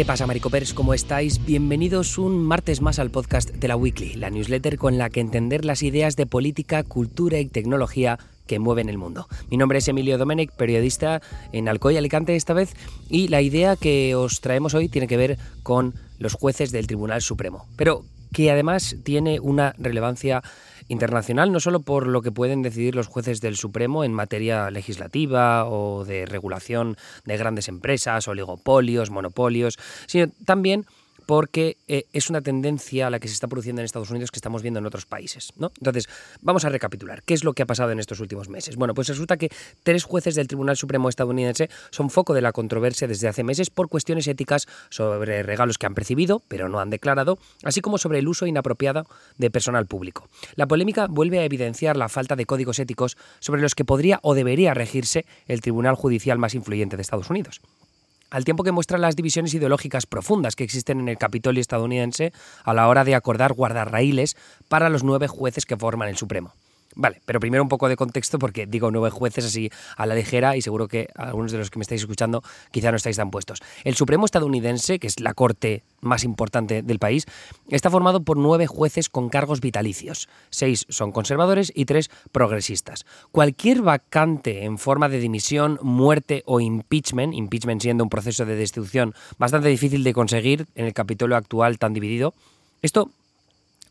¿Qué pasa, Maricopers? ¿Cómo estáis? Bienvenidos un martes más al podcast de la Weekly, la newsletter con la que entender las ideas de política, cultura y tecnología que mueven el mundo. Mi nombre es Emilio Domenech, periodista en Alcoy, Alicante esta vez, y la idea que os traemos hoy tiene que ver con los jueces del Tribunal Supremo, pero que además tiene una relevancia internacional, no solo por lo que pueden decidir los jueces del Supremo en materia legislativa o de regulación de grandes empresas, oligopolios, monopolios, sino también porque eh, es una tendencia a la que se está produciendo en Estados Unidos que estamos viendo en otros países. ¿no? Entonces, vamos a recapitular. ¿Qué es lo que ha pasado en estos últimos meses? Bueno, pues resulta que tres jueces del Tribunal Supremo estadounidense son foco de la controversia desde hace meses por cuestiones éticas sobre regalos que han percibido, pero no han declarado, así como sobre el uso inapropiado de personal público. La polémica vuelve a evidenciar la falta de códigos éticos sobre los que podría o debería regirse el tribunal judicial más influyente de Estados Unidos al tiempo que muestra las divisiones ideológicas profundas que existen en el Capitolio estadounidense a la hora de acordar guardarraíles para los nueve jueces que forman el Supremo. Vale, pero primero un poco de contexto porque digo nueve jueces así a la ligera y seguro que algunos de los que me estáis escuchando quizá no estáis tan puestos. El Supremo estadounidense, que es la corte más importante del país, está formado por nueve jueces con cargos vitalicios. Seis son conservadores y tres progresistas. Cualquier vacante en forma de dimisión, muerte o impeachment, impeachment siendo un proceso de destitución bastante difícil de conseguir en el Capitolio actual tan dividido, esto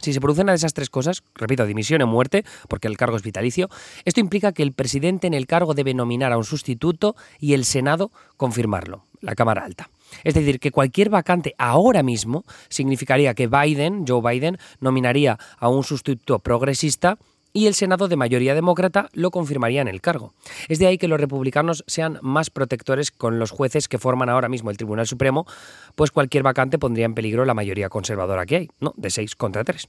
si se producen una de esas tres cosas, repito, dimisión o muerte, porque el cargo es vitalicio, esto implica que el presidente en el cargo debe nominar a un sustituto y el Senado confirmarlo, la Cámara Alta. Es decir, que cualquier vacante ahora mismo significaría que Biden, Joe Biden, nominaría a un sustituto progresista y el Senado de mayoría demócrata lo confirmaría en el cargo. Es de ahí que los republicanos sean más protectores con los jueces que forman ahora mismo el Tribunal Supremo, pues cualquier vacante pondría en peligro la mayoría conservadora que hay, ¿no? De 6 contra 3.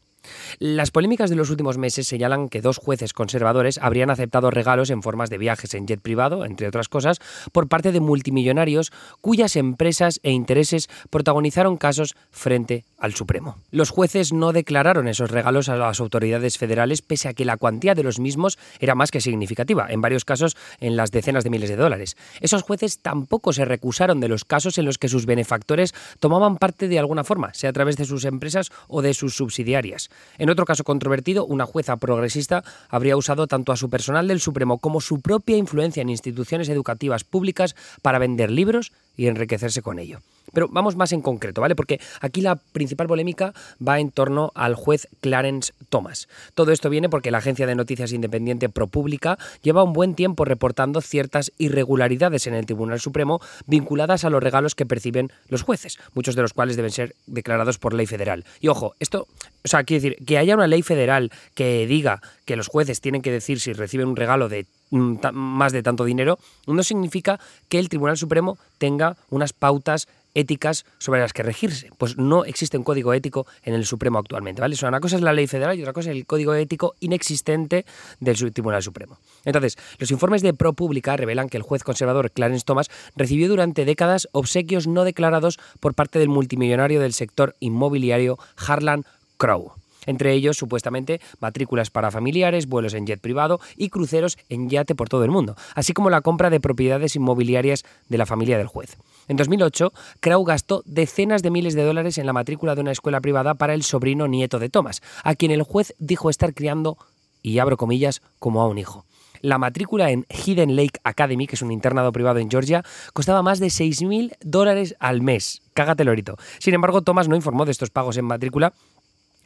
Las polémicas de los últimos meses señalan que dos jueces conservadores habrían aceptado regalos en formas de viajes en jet privado, entre otras cosas, por parte de multimillonarios cuyas empresas e intereses protagonizaron casos frente al Supremo. Los jueces no declararon esos regalos a las autoridades federales pese a que la cuantía de los mismos era más que significativa, en varios casos en las decenas de miles de dólares. Esos jueces tampoco se recusaron de los casos en los que sus benefactores tomaban parte de alguna forma, sea a través de sus empresas o de sus subsidiarias. En otro caso controvertido, una jueza progresista habría usado tanto a su personal del Supremo como su propia influencia en instituciones educativas públicas para vender libros y enriquecerse con ello. Pero vamos más en concreto, ¿vale? Porque aquí la principal polémica va en torno al juez Clarence Thomas. Todo esto viene porque la agencia de noticias independiente ProPublica lleva un buen tiempo reportando ciertas irregularidades en el Tribunal Supremo vinculadas a los regalos que perciben los jueces, muchos de los cuales deben ser declarados por ley federal. Y ojo, esto, o sea, quiere decir, que haya una ley federal que diga que los jueces tienen que decir si reciben un regalo de más de tanto dinero, no significa que el Tribunal Supremo tenga unas pautas éticas sobre las que regirse. Pues no existe un código ético en el Supremo actualmente, ¿vale? una cosa es la ley federal y otra cosa es el código ético inexistente del Tribunal Supremo. Entonces, los informes de ProPublica revelan que el juez conservador Clarence Thomas recibió durante décadas obsequios no declarados por parte del multimillonario del sector inmobiliario Harlan Crow. Entre ellos, supuestamente, matrículas para familiares, vuelos en jet privado y cruceros en yate por todo el mundo, así como la compra de propiedades inmobiliarias de la familia del juez. En 2008, Crow gastó decenas de miles de dólares en la matrícula de una escuela privada para el sobrino nieto de Thomas, a quien el juez dijo estar criando, y abro comillas, como a un hijo. La matrícula en Hidden Lake Academy, que es un internado privado en Georgia, costaba más de 6.000 dólares al mes. Cágate lorito. Sin embargo, Thomas no informó de estos pagos en matrícula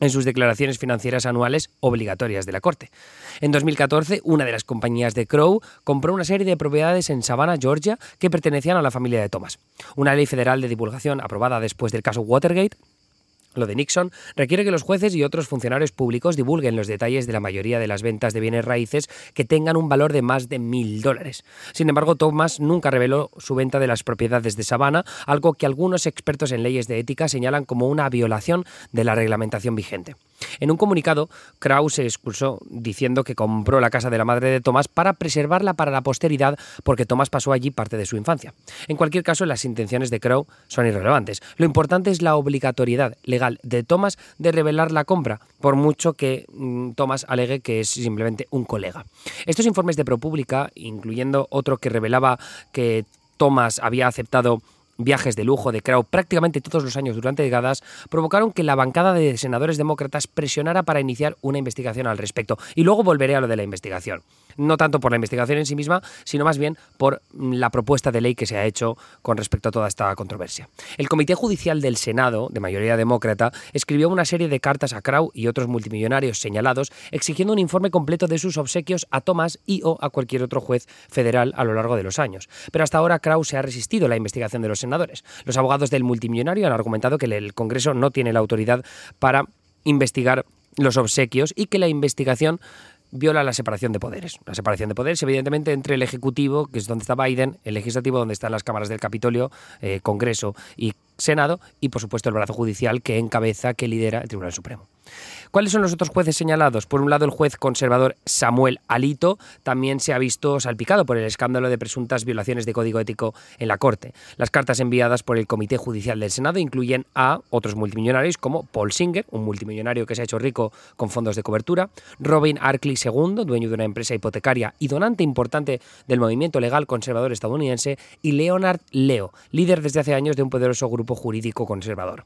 en sus declaraciones financieras anuales obligatorias de la Corte. En 2014, una de las compañías de Crow compró una serie de propiedades en Savannah, Georgia, que pertenecían a la familia de Thomas. Una ley federal de divulgación aprobada después del caso Watergate lo de Nixon requiere que los jueces y otros funcionarios públicos divulguen los detalles de la mayoría de las ventas de bienes raíces que tengan un valor de más de mil dólares. Sin embargo, Thomas nunca reveló su venta de las propiedades de Savannah, algo que algunos expertos en leyes de ética señalan como una violación de la reglamentación vigente. En un comunicado, Kraus se expulsó diciendo que compró la casa de la madre de Thomas para preservarla para la posteridad porque Thomas pasó allí parte de su infancia. En cualquier caso, las intenciones de Crow son irrelevantes. Lo importante es la obligatoriedad legal de Thomas de revelar la compra, por mucho que mm, Thomas alegue que es simplemente un colega. Estos informes de ProPublica, incluyendo otro que revelaba que Thomas había aceptado viajes de lujo de Crow prácticamente todos los años durante décadas provocaron que la bancada de senadores demócratas presionara para iniciar una investigación al respecto. Y luego volveré a lo de la investigación. No tanto por la investigación en sí misma, sino más bien por la propuesta de ley que se ha hecho con respecto a toda esta controversia. El Comité Judicial del Senado, de mayoría demócrata, escribió una serie de cartas a Crow y otros multimillonarios señalados exigiendo un informe completo de sus obsequios a Thomas y o a cualquier otro juez federal a lo largo de los años. Pero hasta ahora Crow se ha resistido a la investigación de los senadores. Los abogados del multimillonario han argumentado que el Congreso no tiene la autoridad para investigar los obsequios y que la investigación viola la separación de poderes. La separación de poderes, evidentemente, entre el Ejecutivo, que es donde está Biden, el Legislativo, donde están las cámaras del Capitolio, eh, Congreso y Senado, y por supuesto el brazo judicial que encabeza, que lidera el Tribunal Supremo. ¿Cuáles son los otros jueces señalados? Por un lado, el juez conservador Samuel Alito también se ha visto salpicado por el escándalo de presuntas violaciones de código ético en la Corte. Las cartas enviadas por el Comité Judicial del Senado incluyen a otros multimillonarios como Paul Singer, un multimillonario que se ha hecho rico con fondos de cobertura, Robin Arkley II, dueño de una empresa hipotecaria y donante importante del movimiento legal conservador estadounidense, y Leonard Leo, líder desde hace años de un poderoso grupo jurídico conservador.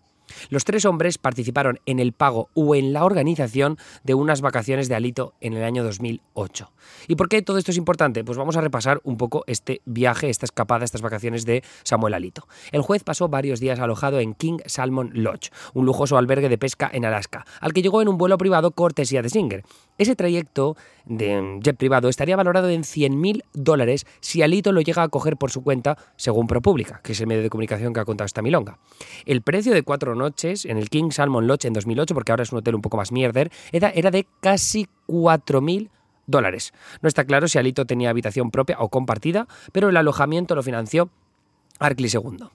Los tres hombres participaron en el pago o en la organización de unas vacaciones de Alito en el año 2008. ¿Y por qué todo esto es importante? Pues vamos a repasar un poco este viaje, esta escapada, estas vacaciones de Samuel Alito. El juez pasó varios días alojado en King Salmon Lodge, un lujoso albergue de pesca en Alaska, al que llegó en un vuelo privado cortesía de Singer. Ese trayecto de jet privado estaría valorado en 100.000 dólares si Alito lo llega a coger por su cuenta, según ProPublica, que es el medio de comunicación que ha contado esta milonga. El precio de cuatro noches en el King Salmon Lodge en 2008, porque ahora es un hotel un poco más mierder, era, era de casi 4.000 dólares. No está claro si Alito tenía habitación propia o compartida, pero el alojamiento lo financió Arkley II.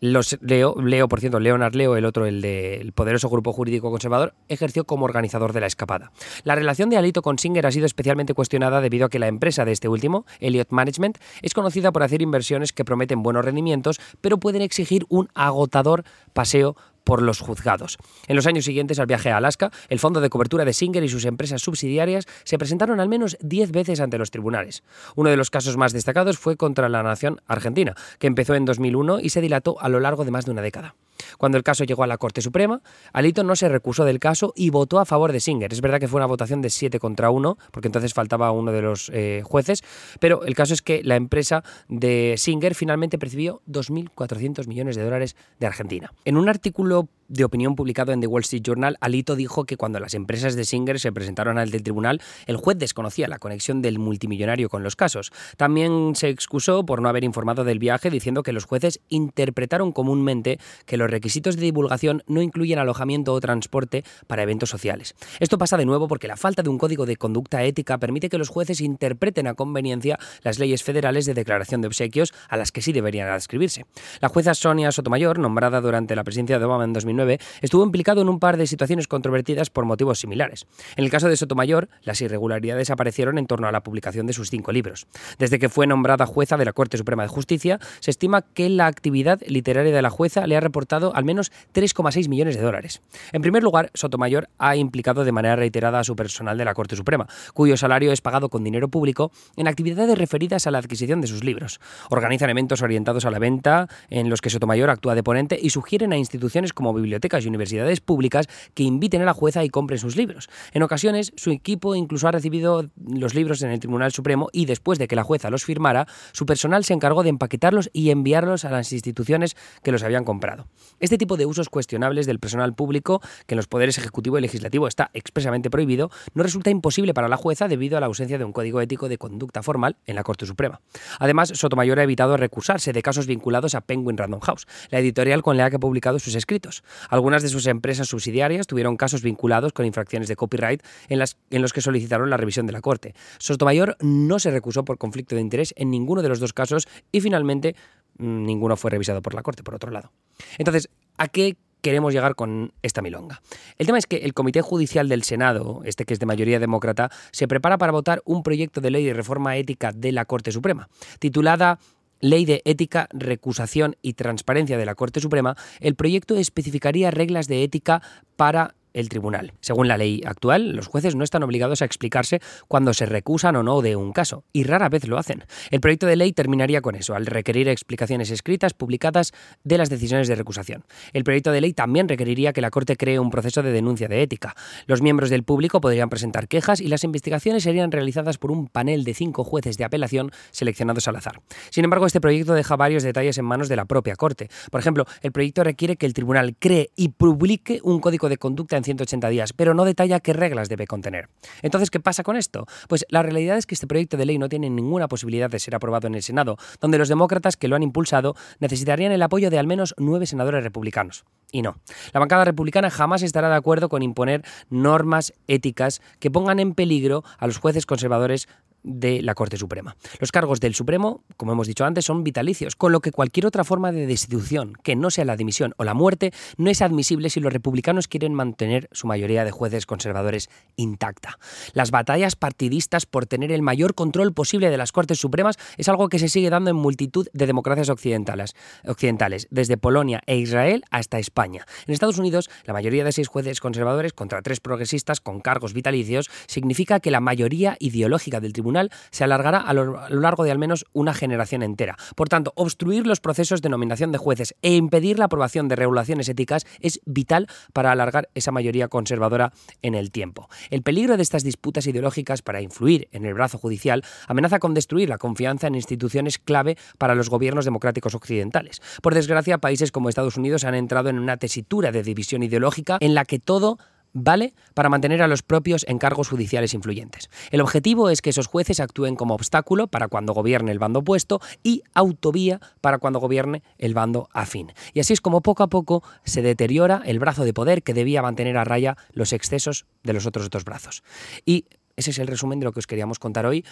Los Leo, Leo, por cierto, Leonard Leo, el otro, el del poderoso grupo jurídico conservador, ejerció como organizador de la escapada. La relación de Alito con Singer ha sido especialmente cuestionada debido a que la empresa de este último, Elliott Management, es conocida por hacer inversiones que prometen buenos rendimientos, pero pueden exigir un agotador paseo por los juzgados. En los años siguientes al viaje a Alaska, el fondo de cobertura de Singer y sus empresas subsidiarias se presentaron al menos 10 veces ante los tribunales. Uno de los casos más destacados fue contra la nación argentina, que empezó en 2001 y se dilató a lo largo de más de una década. Cuando el caso llegó a la Corte Suprema, Alito no se recusó del caso y votó a favor de Singer. Es verdad que fue una votación de 7 contra 1, porque entonces faltaba uno de los eh, jueces, pero el caso es que la empresa de Singer finalmente percibió 2.400 millones de dólares de Argentina. En un artículo de opinión publicado en The Wall Street Journal, Alito dijo que cuando las empresas de Singer se presentaron al del tribunal, el juez desconocía la conexión del multimillonario con los casos. También se excusó por no haber informado del viaje, diciendo que los jueces interpretaron comúnmente que los requisitos de divulgación no incluyen alojamiento o transporte para eventos sociales. Esto pasa de nuevo porque la falta de un código de conducta ética permite que los jueces interpreten a conveniencia las leyes federales de declaración de obsequios a las que sí deberían adscribirse. La jueza Sonia Sotomayor, nombrada durante la presidencia de Obama en 2009, estuvo implicado en un par de situaciones controvertidas por motivos similares. En el caso de Sotomayor, las irregularidades aparecieron en torno a la publicación de sus cinco libros. Desde que fue nombrada jueza de la Corte Suprema de Justicia, se estima que la actividad literaria de la jueza le ha reportado al menos 3,6 millones de dólares. En primer lugar, Sotomayor ha implicado de manera reiterada a su personal de la Corte Suprema, cuyo salario es pagado con dinero público en actividades referidas a la adquisición de sus libros. Organizan eventos orientados a la venta en los que Sotomayor actúa de ponente y sugieren a instituciones como bibliotecas bibliotecas y universidades públicas que inviten a la jueza y compren sus libros. En ocasiones, su equipo incluso ha recibido los libros en el Tribunal Supremo y después de que la jueza los firmara, su personal se encargó de empaquetarlos y enviarlos a las instituciones que los habían comprado. Este tipo de usos cuestionables del personal público, que en los poderes ejecutivo y legislativo está expresamente prohibido, no resulta imposible para la jueza debido a la ausencia de un código ético de conducta formal en la Corte Suprema. Además, Sotomayor ha evitado recusarse de casos vinculados a Penguin Random House, la editorial con la que ha publicado sus escritos. Algunas de sus empresas subsidiarias tuvieron casos vinculados con infracciones de copyright en, las, en los que solicitaron la revisión de la Corte. Sotomayor no se recusó por conflicto de interés en ninguno de los dos casos y finalmente mm, ninguno fue revisado por la Corte, por otro lado. Entonces, ¿a qué queremos llegar con esta milonga. El tema es que el Comité Judicial del Senado, este que es de mayoría demócrata, se prepara para votar un proyecto de ley de reforma ética de la Corte Suprema, titulada Ley de Ética, Recusación y Transparencia de la Corte Suprema, el proyecto especificaría reglas de ética para el tribunal. Según la ley actual, los jueces no están obligados a explicarse cuando se recusan o no de un caso, y rara vez lo hacen. El proyecto de ley terminaría con eso, al requerir explicaciones escritas publicadas de las decisiones de recusación. El proyecto de ley también requeriría que la Corte cree un proceso de denuncia de ética. Los miembros del público podrían presentar quejas y las investigaciones serían realizadas por un panel de cinco jueces de apelación seleccionados al azar. Sin embargo, este proyecto deja varios detalles en manos de la propia Corte. Por ejemplo, el proyecto requiere que el tribunal cree y publique un código de conducta en 180 días, pero no detalla qué reglas debe contener. Entonces, ¿qué pasa con esto? Pues la realidad es que este proyecto de ley no tiene ninguna posibilidad de ser aprobado en el Senado, donde los demócratas que lo han impulsado necesitarían el apoyo de al menos nueve senadores republicanos. Y no, la bancada republicana jamás estará de acuerdo con imponer normas éticas que pongan en peligro a los jueces conservadores de la Corte Suprema. Los cargos del Supremo, como hemos dicho antes, son vitalicios, con lo que cualquier otra forma de destitución, que no sea la dimisión o la muerte, no es admisible si los republicanos quieren mantener su mayoría de jueces conservadores intacta. Las batallas partidistas por tener el mayor control posible de las Cortes Supremas es algo que se sigue dando en multitud de democracias occidentales, occidentales desde Polonia e Israel hasta España. En Estados Unidos, la mayoría de seis jueces conservadores contra tres progresistas con cargos vitalicios significa que la mayoría ideológica del tribunal se alargará a lo, largo de al menos una generación entera. Por tanto, obstruir los procesos de nominación de jueces e impedir la aprobación de regulaciones éticas es vital para alargar esa mayoría conservadora en el tiempo. El peligro de estas disputas ideológicas para influir en el brazo judicial amenaza con destruir la confianza en instituciones clave para los gobiernos democráticos occidentales. Por desgracia, países como Estados Unidos han entrado en una tesitura de división ideológica en la que todo vale para mantener a los propios encargos judiciales influyentes. El objetivo es que esos jueces actúen como obstáculo para cuando gobierne el bando opuesto y autovía para cuando gobierne el bando afín. Y así es como poco a poco se deteriora el brazo de poder que debía mantener a raya los excesos de los otros dos brazos. Y ese es el resumen de lo que os queríamos contar hoy.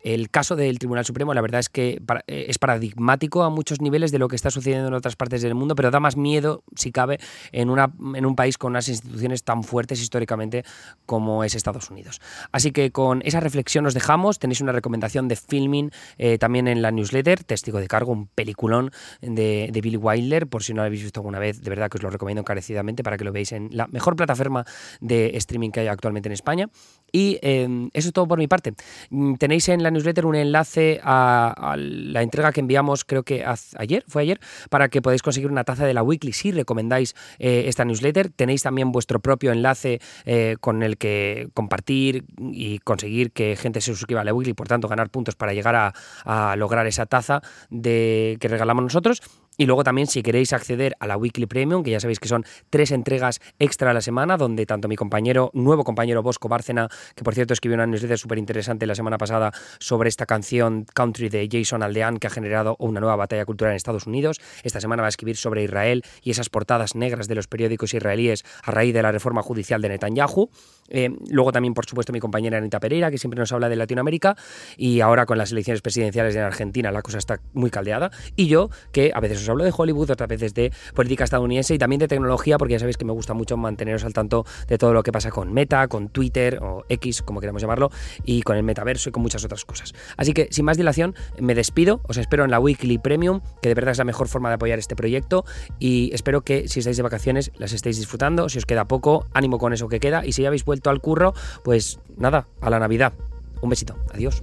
El caso del Tribunal Supremo, la verdad es que eh, es paradigmático a muchos niveles de lo que está sucediendo en otras partes del mundo, pero da más miedo, si cabe, en, una, en un país con unas instituciones tan fuertes históricamente como es Estados Unidos. Así que con esa reflexión nos dejamos. Tenéis una recomendación de filming eh, también en la newsletter, Testigo de Cargo, un peliculón de, de Billy Wilder, por si no lo habéis visto alguna vez, de verdad que os lo recomiendo encarecidamente para que lo veáis en la mejor plataforma de streaming que hay actualmente en España. Y em, eso es todo por mi parte. Mm, tenéis en la newsletter un enlace a, la entrega que enviamos, creo que ayer, fue ayer, para que podáis conseguir una taza de la Weekly si recomendáis eh, esta newsletter. Tenéis también vuestro propio enlace eh, con el que compartir y conseguir que gente se suscriba a la Weekly, por tanto ganar puntos para llegar a, lograr esa taza que regalamos nosotros. Y luego también si queréis acceder a la Weekly Premium, que ya sabéis que son tres entregas extra a la semana, donde tanto mi compañero, nuevo compañero Bosco Bárcena, que por cierto escribió una newsletter súper interesante la semana pasada sobre esta canción Country de Jason Aldean, que ha generado una nueva batalla cultural en Estados Unidos. Esta semana va a escribir sobre Israel y esas portadas negras de los periódicos israelíes a raíz de la reforma judicial de Netanyahu. Eh, luego también, por supuesto, mi compañera Anita Pereira, que siempre nos habla de Latinoamérica, y ahora con las elecciones presidenciales en Argentina la cosa está muy caldeada. Y yo, que a veces os hablo de Hollywood, otras veces de política estadounidense y también de tecnología, porque ya sabéis que me gusta mucho manteneros al tanto de todo lo que pasa con Meta, con Twitter o X, como queramos llamarlo, y con el metaverso y con muchas otras cosas. Así que, sin más dilación, me despido, os espero en la Weekly Premium, que de verdad es la mejor forma de apoyar este proyecto, y espero que si estáis de vacaciones las estéis disfrutando, si os queda poco, ánimo con eso que queda, y si ya habéis vuelto al curro, pues nada, a la Navidad. Un besito, adiós.